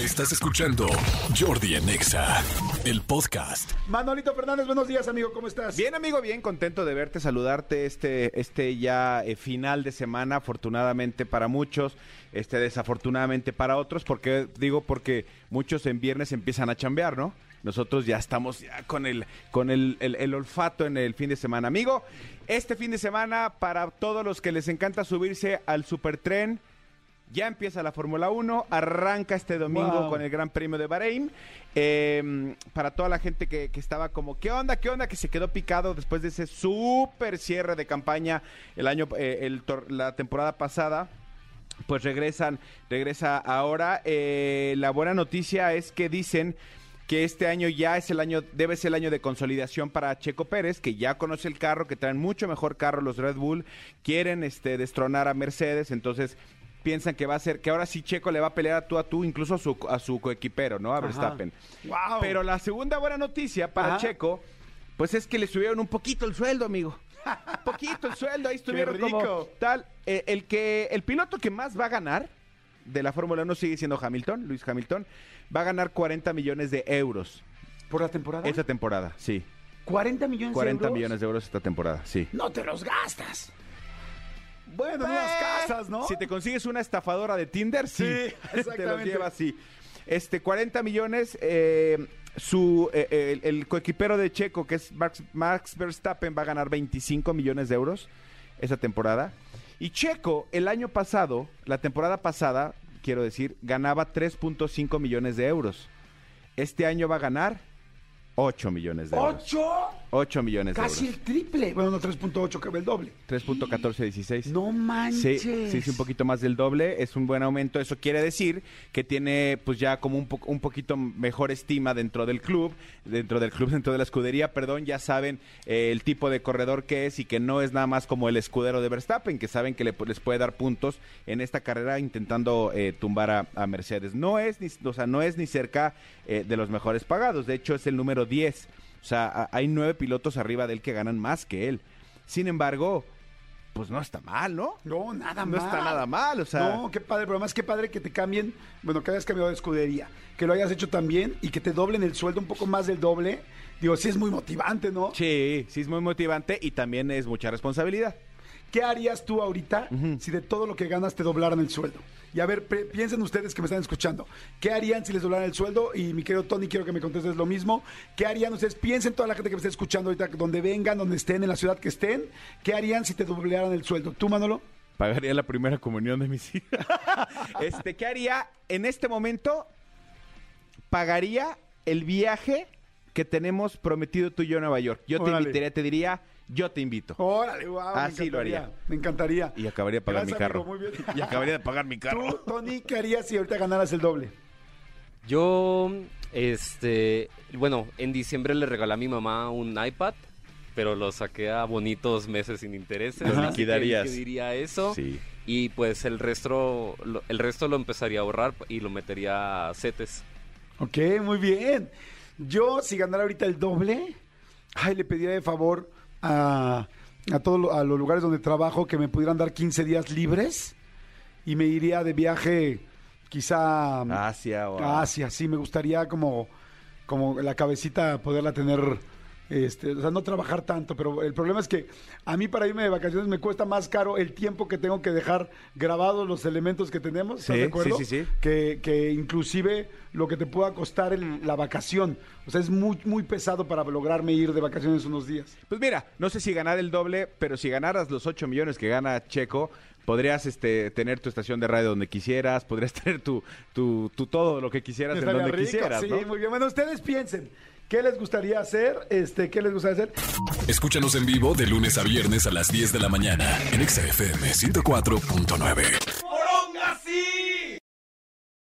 Estás escuchando Jordi en Exa, el podcast. Manolito Fernández, buenos días, amigo, ¿cómo estás? Bien, amigo, bien contento de verte, saludarte este, este ya eh, final de semana, afortunadamente para muchos, este desafortunadamente para otros, porque digo porque muchos en viernes empiezan a chambear, ¿no? Nosotros ya estamos ya con el con el, el- el olfato en el fin de semana. Amigo, este fin de semana para todos los que les encanta subirse al supertren, ya empieza la Fórmula 1, arranca este domingo Wow. con el Gran Premio de Bahrein. Eh, para toda la gente que, que estaba como, ¿qué onda? ¿Qué onda? Que se quedó picado después de ese súper cierre de campaña el año, eh, el la temporada pasada. Pues regresan, regresa ahora. Eh, la buena noticia es que dicen que este año ya es el año, debe ser el año de consolidación para Checo Pérez, que ya conoce el carro, que traen mucho mejor carro los Red Bull, quieren este destronar a Mercedes, entonces piensan que va a ser, que ahora sí Checo le va a pelear a tú a tú, incluso a su, a su coequipero, ¿no? A Verstappen. Wow. Pero la segunda buena noticia para Ajá. Checo, pues es que le subieron un poquito el sueldo, amigo. Un poquito el sueldo, ahí estuvieron como rico. tal. Eh, el que el piloto que más va a ganar de la Fórmula 1 sigue siendo Hamilton, Luis Hamilton, va a ganar 40 millones de euros ¿Por la temporada? esta temporada, sí. 40 millones 40 de euros. millones de euros esta temporada, sí. No te los gastas. Bueno, en unas casas, ¿no? Si te consigues una estafadora de Tinder, sí. Sí, te los exactamente. llevas, sí. Este, 40 millones, eh, su, eh, el, el coequipero de Checo, que es Max, Max Verstappen, va a ganar 25 millones de euros esa temporada. Y Checo, el año pasado, la temporada pasada, quiero decir, ganaba 3.5 millones de euros. Este año va a ganar 8 millones de euros. ¿Ocho? 8 millones de Casi euros. el triple. Bueno, no, 3.8, que el doble. 3.1416. No manches. Sí, sí, sí, un poquito más del doble, es un buen aumento. Eso quiere decir que tiene pues ya como un, po- un poquito mejor estima dentro del club, dentro del club, dentro de la escudería, perdón, ya saben eh, el tipo de corredor que es y que no es nada más como el escudero de Verstappen, que saben que le, pu- les puede dar puntos en esta carrera intentando eh, tumbar a, a Mercedes. No es ni, o sea, no es ni cerca eh, de los mejores pagados, de hecho es el número 10. O sea, hay nueve pilotos arriba de él que ganan más que él. Sin embargo, pues no está mal, ¿no? No, nada No mal. está nada mal, o sea. No, qué padre, pero además qué padre que te cambien, bueno, que hayas cambiado de escudería, que lo hayas hecho también y que te doblen el sueldo un poco más del doble. Digo, sí es muy motivante, ¿no? Sí, sí es muy motivante y también es mucha responsabilidad. ¿Qué harías tú ahorita si de todo lo que ganas te doblaran el sueldo? Y a ver, piensen ustedes que me están escuchando. ¿Qué harían si les doblaran el sueldo? Y mi querido Tony, quiero que me contestes lo mismo. ¿Qué harían ustedes? Piensen toda la gente que me está escuchando ahorita, donde vengan, donde estén, en la ciudad que estén. ¿Qué harían si te doblaran el sueldo? ¿Tú, Manolo? Pagaría la primera comunión de mis hijas. este, ¿qué haría? En este momento, pagaría el viaje que tenemos prometido tú y yo a Nueva York. Yo te invitaría, te diría, yo te invito. Órale, wow, Así lo haría. Me encantaría. Y acabaría de pagar Gracias, mi carro. amigo, muy bien. Y acabaría de pagar mi Tú, carro. Tony, ¿qué harías si ahorita ganaras el doble? Yo, este, bueno, en diciembre le regalé a mi mamá un iPad, pero lo saqué a bonitos meses sin intereses. Lo liquidarías. que diría eso. Sí. Y pues el resto, el resto lo empezaría a ahorrar y lo metería a CETES. Ok, muy bien. Yo, si ganara ahorita el doble, ay, le pediría de favor a, a todos a los lugares donde trabajo que me pudieran dar 15 días libres y me iría de viaje quizá Asia o a Asia. Sí, me gustaría como, como la cabecita poderla tener, este, o sea, no trabajar tanto, pero el problema es que a mí para irme de vacaciones me cuesta más caro el tiempo que tengo que dejar grabados los elementos que tenemos, ¿estás Sí, de acuerdo? sí, sí, sí. Que, que inclusive lo que te pueda costar el- la vacación. O sea, es muy, muy pesado para lograrme ir de vacaciones unos días. Pues mira, no sé si ganar el doble, pero si ganaras los 8 millones que gana Checo, podrías este, tener tu estación de radio donde quisieras, podrías tener tu, tu, tu todo lo que quisieras en donde rico, quisieras, sí, ¿no? muy bien. Bueno, ustedes piensen, ¿qué les gustaría hacer? Este, ¿Qué les gustaría hacer? Escúchanos en vivo de lunes a viernes a las 10 de la mañana en Exa FM 104.9.